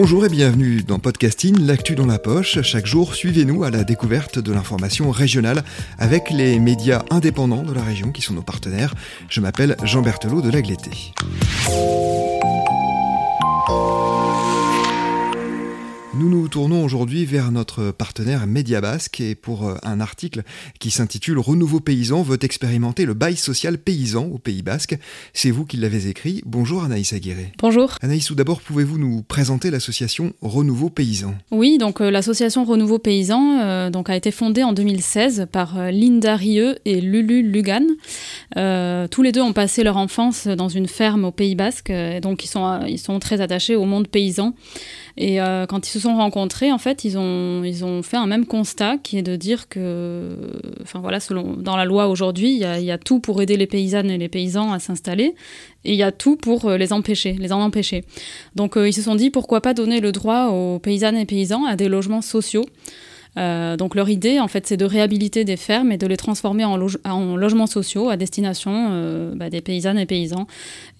Bonjour et bienvenue dans Podcasting, l'actu dans la poche. Chaque jour, suivez-nous à la découverte de l'information régionale avec les médias indépendants de la région qui sont nos partenaires. Je m'appelle Jean Berthelot de l'Agleté. Nous nous tournons aujourd'hui vers notre partenaire Média Basque et pour euh, un article qui s'intitule Renouveau paysan veut expérimenter le bail social paysan au Pays Basque. C'est vous qui l'avez écrit. Bonjour Anaïs Aguirre. Bonjour. Anaïs, tout d'abord, pouvez-vous nous présenter l'association Renouveau paysan? Oui, donc euh, l'association Renouveau paysan euh, donc, a été fondée en 2016 par Linda Rieu et Lulu Lugan. tous les deux ont passé leur enfance dans une ferme au Pays Basque, et donc ils sont, ils sont très attachés au monde paysan. Et euh, quand ils se sont rencontrés, en fait, ils ont, ils ont fait un même constat qui est de dire que, enfin voilà, selon, dans la loi aujourd'hui, il y, a tout pour aider les paysannes et les paysans à s'installer et il y a tout pour euh, les empêcher, les en empêcher. Donc euh, ils se sont dit pourquoi pas donner le droit aux paysannes et paysans à des logements sociaux. Euh, donc leur idée, en fait, c'est de réhabiliter des fermes et de les transformer en, en logements sociaux à destination euh, bah, des paysannes et paysans.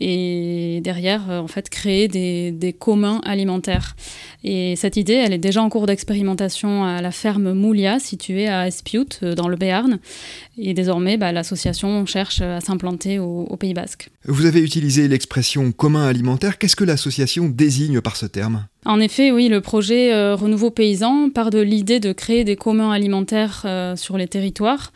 Et derrière, euh, en fait, créer des, des, communs alimentaires. Et cette idée, elle est déjà en cours d'expérimentation à la ferme Moulia, située à Espiut, dans le Béarn. Et désormais, bah, l'association cherche à s'implanter au, au Pays Basque. Vous avez utilisé l'expression commun alimentaire. Qu'est-ce que l'association désigne par ce terme? En effet, oui, le projet euh, Renouveau Paysan part de l'idée de créer des communs alimentaires euh, sur les territoires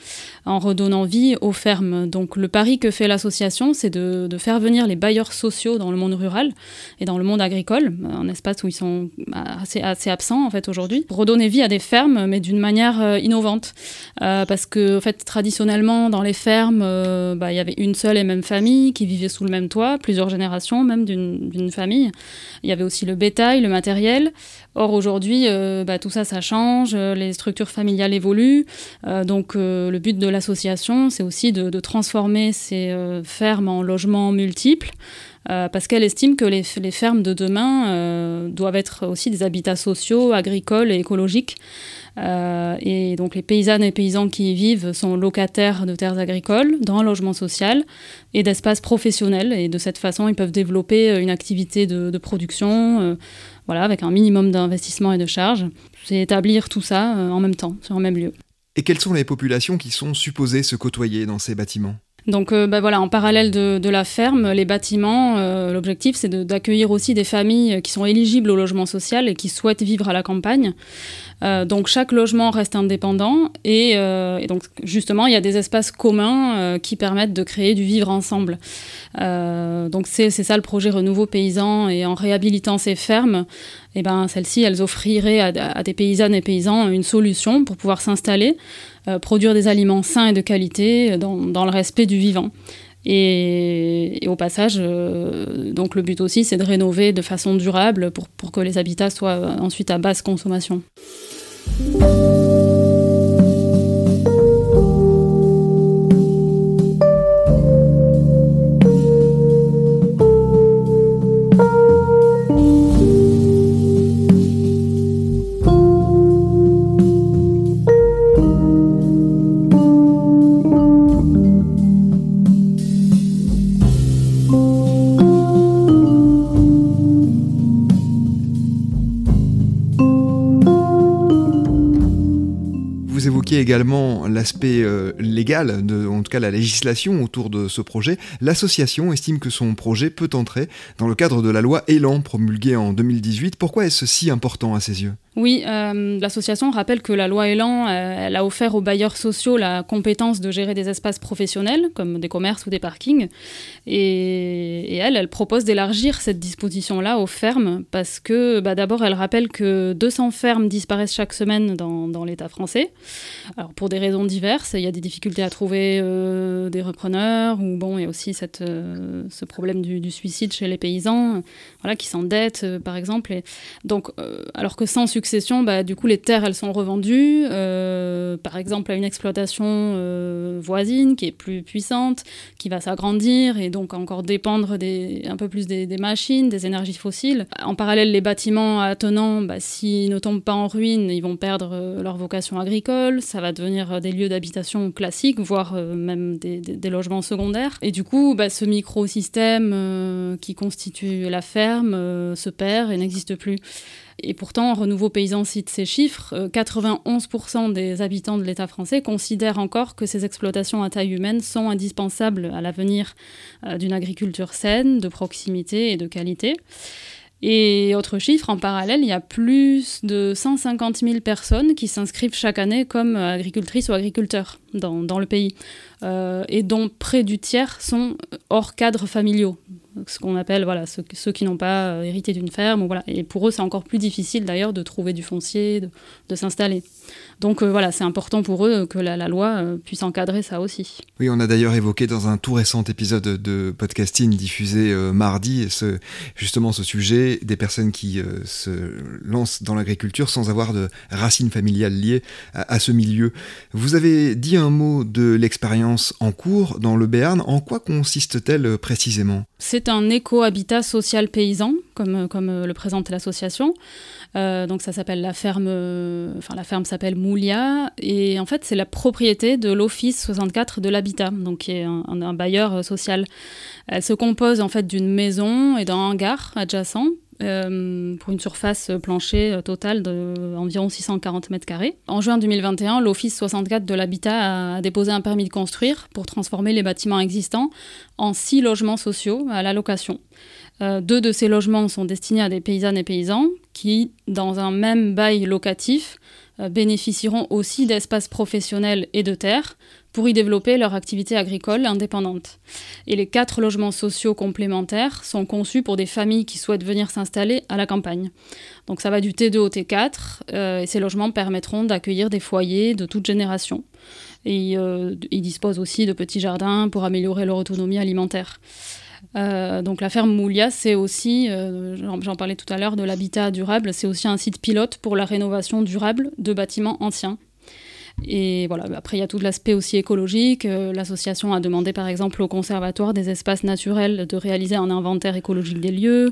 en redonnant vie aux fermes. Donc le pari que fait l'association, c'est de, faire venir les bailleurs sociaux dans le monde rural et dans le monde agricole, un espace où ils sont assez, absents en fait aujourd'hui, redonner vie à des fermes, mais d'une manière euh, innovante. parce que en fait, traditionnellement, dans les fermes, bah, il y avait une seule et même famille qui vivait sous le même toit, plusieurs générations même d'une famille. Il y avait aussi le bétail, le matériel. Or aujourd'hui, euh, bah, tout ça, ça change, euh, les structures familiales évoluent. Euh, donc le but de l'association, c'est aussi de, de, transformer ces fermes en logements multiples. Parce qu'elle estime que les, fermes de demain doivent être aussi des habitats sociaux, agricoles et écologiques. Euh, et donc les paysannes et paysans qui y vivent sont locataires de terres agricoles, dans un logement social et d'espaces professionnels. Et de cette façon, ils peuvent développer une activité de, de production, euh, voilà, avec un minimum d'investissement et de charges. C'est établir tout ça euh, en même temps, sur un même lieu. Et quelles sont les populations qui sont supposées se côtoyer dans ces bâtiments? Donc euh, bah voilà, en parallèle de, la ferme, les bâtiments, euh, l'objectif c'est d'accueillir aussi des familles qui sont éligibles au logement social et qui souhaitent vivre à la campagne. Euh, donc chaque logement reste indépendant et, euh, et, donc justement il y a des espaces communs euh, qui permettent de créer du vivre ensemble. donc c'est ça le projet Renouveau Paysan et en réhabilitant ces fermes, eh ben celles-ci elles offriraient à, des paysannes et paysans une solution pour pouvoir s'installer, produire des aliments sains et de qualité dans, le respect du vivant. Et, au passage, donc le but aussi, c'est de rénover de façon durable pour que les habitats soient ensuite à basse consommation. Thank you. Également l'aspect euh, légal, en tout cas la législation autour de ce projet. L'association estime que son projet peut entrer dans le cadre de la loi Elan promulguée en 2018. Pourquoi est-ce si important à ses yeux? Oui, euh, l'association rappelle que la loi Elan, euh, elle a offert aux bailleurs sociaux la compétence de gérer des espaces professionnels, comme des commerces ou des parkings. Et, elle, elle propose d'élargir cette disposition-là aux fermes, parce que bah, d'abord, elle rappelle que 200 fermes disparaissent chaque semaine dans, l'État français. Alors, pour des raisons diverses, il y a des difficultés à trouver euh, des repreneurs, ou bon, il aussi cette, ce problème du, suicide chez les paysans, voilà, qui s'endettent, par exemple. Et donc, alors que sans bah, du coup, les terres, elles sont revendues, euh, par exemple, à une exploitation euh, voisine qui est plus puissante, qui va s'agrandir et donc encore dépendre un peu plus des, machines, des énergies fossiles. En parallèle, les bâtiments attenants, bah, s'ils ne tombent pas en ruine, ils vont perdre euh, leur vocation agricole, ça va devenir des lieux d'habitation classiques, voire même des, des, logements secondaires. Et du coup, bah, ce microsystème qui constitue la ferme se perd et n'existe plus. Et pourtant, Renouveau Paysan cite ces chiffres. 91% euh, des habitants de l'État français considèrent encore que ces exploitations à taille humaine sont indispensables à l'avenir euh, d'une agriculture saine, de proximité et de qualité. Et autre chiffre, en parallèle, il y a plus de 150 000 personnes qui s'inscrivent chaque année comme agricultrices ou agriculteurs dans, le pays, euh, et dont près du tiers sont hors cadres familiaux ce qu'on appelle voilà, ceux, qui n'ont pas euh, hérité d'une ferme. Voilà. Et pour eux, c'est encore plus difficile d'ailleurs de trouver du foncier, de s'installer. Donc euh, voilà, c'est important pour eux que la, loi euh, puisse encadrer ça aussi. Oui, on a d'ailleurs évoqué dans un tout récent épisode de podcasting diffusé mardi ce, justement ce sujet des personnes qui se lancent dans l'agriculture sans avoir de racines familiales liées à, à, ce milieu. Vous avez dit un mot de l'expérience en cours dans le Béarn. En quoi consiste-t-elle précisément? C'est un éco-habitat social paysan, comme, comme le présente l'association. Euh, donc ça s'appelle la ferme, enfin la ferme s'appelle Moulia, et en fait c'est la propriété de l'Office 64 de l'habitat, donc qui est un, bailleur social. Elle se compose en fait d'une maison et d'un hangar adjacent euh, pour une surface plancher totale d'environ 640 mètres carrés. En juin 2021, l'Office 64 de l'habitat a déposé un permis de construire pour transformer les bâtiments existants en six logements sociaux à la location. Euh, deux de ces logements sont destinés à des paysannes et paysans qui, dans un même bail locatif, euh, bénéficieront aussi d'espaces professionnels et de terres pour y développer leur activité agricole indépendante. Et les quatre logements sociaux complémentaires sont conçus pour des familles qui souhaitent venir s'installer à la campagne. Donc ça va du T2 au T4, euh, et ces logements permettront d'accueillir des foyers de toute génération. Et ils disposent aussi de petits jardins pour améliorer leur autonomie alimentaire. Euh, donc la ferme Moulia, c'est aussi, j'en parlais tout à l'heure, de l'habitat durable, c'est aussi un site pilote pour la rénovation durable de bâtiments anciens. Et voilà, après, il y a tout l'aspect aussi écologique. Euh, l'association a demandé, par exemple, au conservatoire des espaces naturels de réaliser un inventaire écologique des lieux.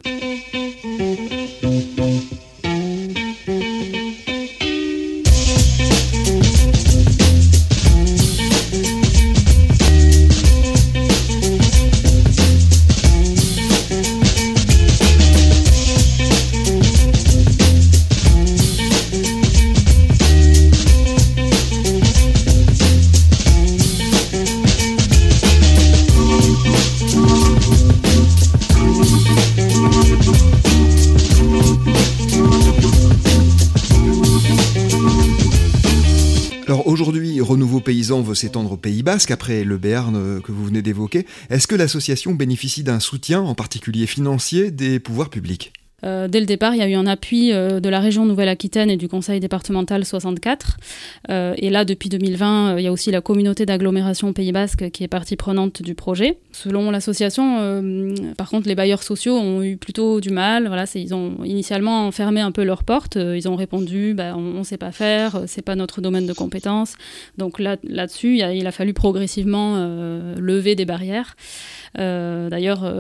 Veut s'étendre au Pays Basque après le Béarn euh, que vous venez d'évoquer. Est-ce que l'association bénéficie d'un soutien, en particulier financier, des pouvoirs publics? Euh, dès le départ, il y a eu un appui euh, de la région Nouvelle-Aquitaine et du conseil départemental 64. Euh, et là, depuis 2020, il y a aussi la communauté d'agglomération Pays Basque qui est partie prenante du projet. Selon l'association, par contre, les bailleurs sociaux ont eu plutôt du mal. Voilà, ils ont initialement fermé un peu leurs portes. ils ont répondu bah, on ne sait pas faire, c'est pas notre domaine de compétence. Donc là, là-dessus, il, il, a fallu progressivement lever des barrières. D'ailleurs,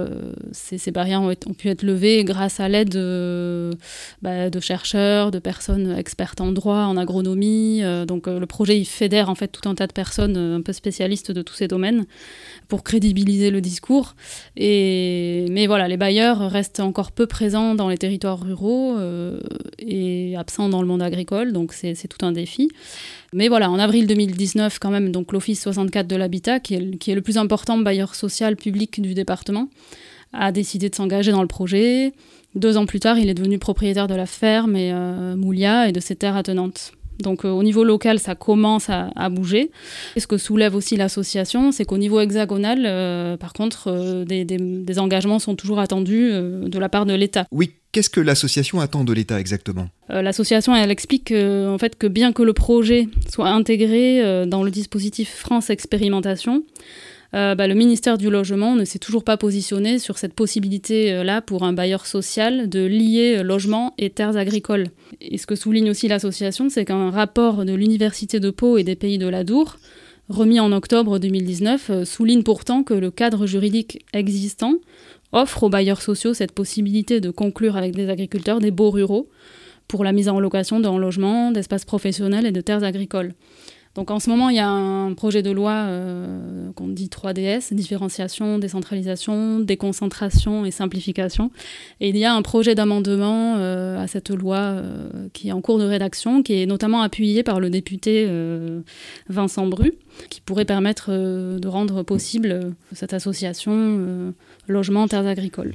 ces, barrières ont pu être levées grâce à l'aide de, bah, de chercheurs, de personnes expertes en droit, en agronomie. Euh, donc euh, le projet il fédère en fait tout un tas de personnes euh, un peu spécialistes de tous ces domaines pour crédibiliser le discours. Et, mais voilà, les bailleurs restent encore peu présents dans les territoires ruraux et absents dans le monde agricole, donc c'est tout un défi. Mais voilà, en avril 2019, quand même, donc l'Office 64 de l'habitat, qui est le plus important bailleur social public du département, a décidé de s'engager dans le projet. Deux ans plus tard, il est devenu propriétaire de la ferme et Moulia et de ses terres attenantes. Donc au niveau local, ça commence à, bouger. Et ce que soulève aussi l'association, c'est qu'au niveau hexagonal, par contre, des, des, engagements sont toujours attendus de la part de l'État. Oui, Qu'est-ce que l'association attend de l'État exactement? Euh, L'association, elle explique en fait, que bien que le projet soit intégré euh, dans le dispositif France Expérimentation, euh, bah, le ministère du Logement ne s'est toujours pas positionné sur cette possibilité-là pour un bailleur social de lier logement et terres agricoles. Et ce que souligne aussi l'association, c'est qu'un rapport de l'Université de Pau et des Pays de l'Adour, remis en octobre 2019, souligne pourtant que le cadre juridique existant offre aux bailleurs sociaux cette possibilité de conclure avec des agriculteurs des baux ruraux pour la mise en location d'un logement, d'espaces professionnels et de terres agricoles. Donc en ce moment, il y a un projet de loi euh, qu'on dit 3DS, différenciation, décentralisation, déconcentration et simplification. Et il y a un projet d'amendement euh, à cette loi euh, qui est en cours de rédaction, qui est notamment appuyé par le député Vincent Bru, qui pourrait permettre de rendre possible cette association logement terres agricoles.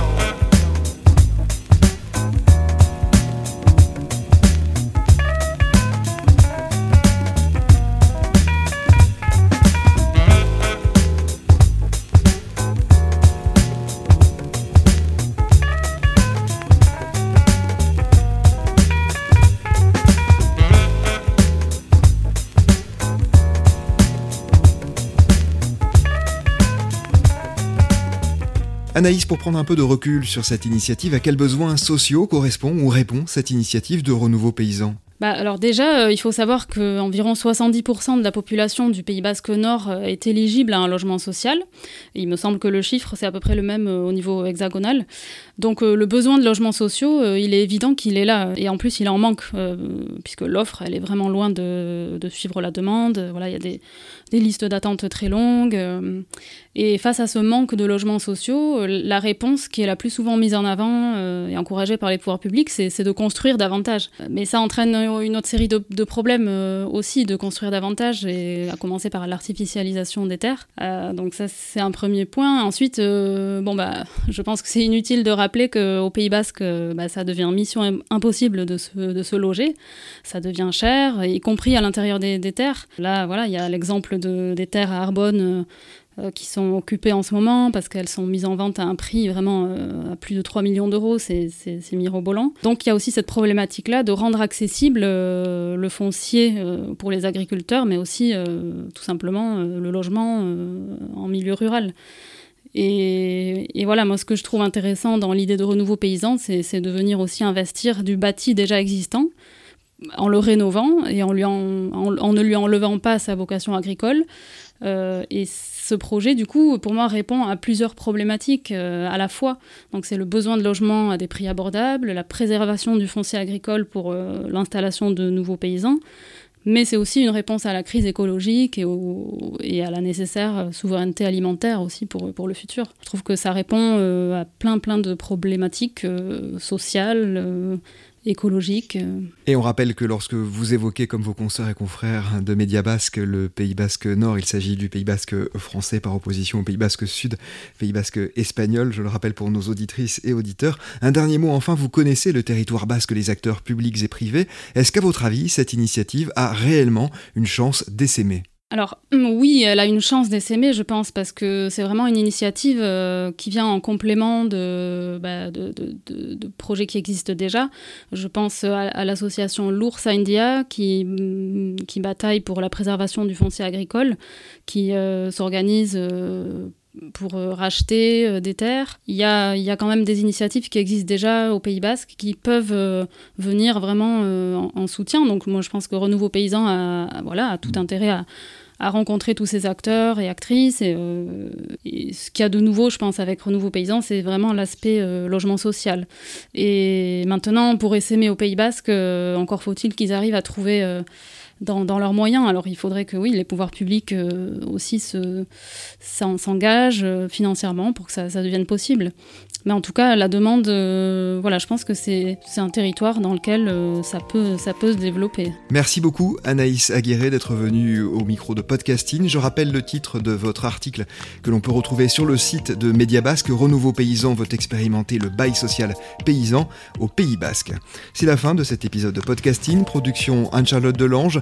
Anaïs, pour prendre un peu de recul sur cette initiative, à quels besoins sociaux correspond ou répond cette initiative de renouveau paysan bah, alors déjà, euh, il faut savoir qu'environ 70% de la population du Pays Basque Nord euh, est éligible à un logement social. il me semble que le chiffre, c'est à peu près le même euh, au niveau hexagonal. Donc le besoin de logements sociaux, il est évident qu'il est là. Et en plus, il en manque, puisque l'offre, elle est vraiment loin de, de suivre la demande. Voilà, il y a des, des listes d'attente très longues. Et face à ce manque de logements sociaux, la réponse qui est la plus souvent mise en avant et encouragée par les pouvoirs publics, c'est de construire davantage. Mais ça entraîne une autre série de, problèmes euh, aussi de construire davantage, et à commencer par l'artificialisation des terres. Euh, donc ça, c'est un premier point. Ensuite, euh, bon bah, je pense que c'est inutile de rappeler qu'au Pays Basque, bah, ça devient mission impossible de se, de se, loger. Ça devient cher, y compris à l'intérieur des, des, terres. Là, voilà, il y a l'exemple de, des terres à Arbonne euh, qui sont occupées en ce moment parce qu'elles sont mises en vente à un prix vraiment euh, à plus de 3 millions d'euros, c'est mirobolant. Donc il y a aussi cette problématique-là de rendre accessible euh, le foncier pour les agriculteurs, mais aussi tout simplement le logement en milieu rural. Et, et, voilà, moi, ce que je trouve intéressant dans l'idée de renouveau paysan, c'est de venir aussi investir du bâti déjà existant en le rénovant et en, lui en, en, ne lui enlevant pas sa vocation agricole. et ce projet, du coup, pour moi, répond à plusieurs problématiques euh, à la fois. Donc, c'est le besoin de logement à des prix abordables, la préservation du foncier agricole pour euh, l'installation de nouveaux paysans, mais c'est aussi une réponse à la crise écologique et, et, à la nécessaire souveraineté alimentaire aussi pour, pour le futur. Je trouve que ça répond euh, à plein plein de problématiques sociales, écologique. Euh. Et on rappelle que lorsque vous évoquez comme vos consoeurs et confrères de Média Basque le Pays Basque Nord, il s'agit du Pays Basque français par opposition au Pays Basque Sud, Pays Basque espagnol, je le rappelle pour nos auditrices et auditeurs. Un dernier mot enfin, vous connaissez le territoire basque, les acteurs publics et privés. Est-ce qu'à votre avis, cette initiative a réellement une chance d'essaimer? Alors mm, oui, elle a une chance d'essaimer, je pense, parce que c'est vraiment une initiative euh, qui vient en complément bah, de, de, projets qui existent déjà. Je pense à, l'association L'Ours India qui, mm, qui bataille pour la préservation du foncier agricole, qui euh, s'organise euh, pour racheter des terres. Il y, a, il y a quand même des initiatives qui existent déjà au Pays Basque qui peuvent venir vraiment en, soutien. Donc moi je pense que Renouveau Paysan a, voilà, a tout intérêt à à rencontrer tous ces acteurs et actrices. Euh, et, ce qu'il y a de nouveau, je pense, avec Renouveau Paysan, c'est vraiment l'aspect euh, logement social. Et maintenant, pour essaimer au Pays Basque, euh, encore faut-il qu'ils arrivent à trouver dans, leurs moyens. Alors il faudrait que oui, les pouvoirs publics aussi s'engagent financièrement pour que ça, devienne possible. Mais en tout cas, la demande, euh, voilà, je pense que c'est un territoire dans lequel euh, ça, peut, ça peut se développer. Merci beaucoup Anaïs Aguirre d'être venue au micro de podcasting. Je rappelle le titre de votre article que l'on peut retrouver sur le site de Média Basque. Renouveau Paysan veut expérimenter le bail social paysan au Pays Basque. C'est la fin de cet épisode de podcasting. Production Anne-Charlotte Delange,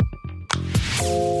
you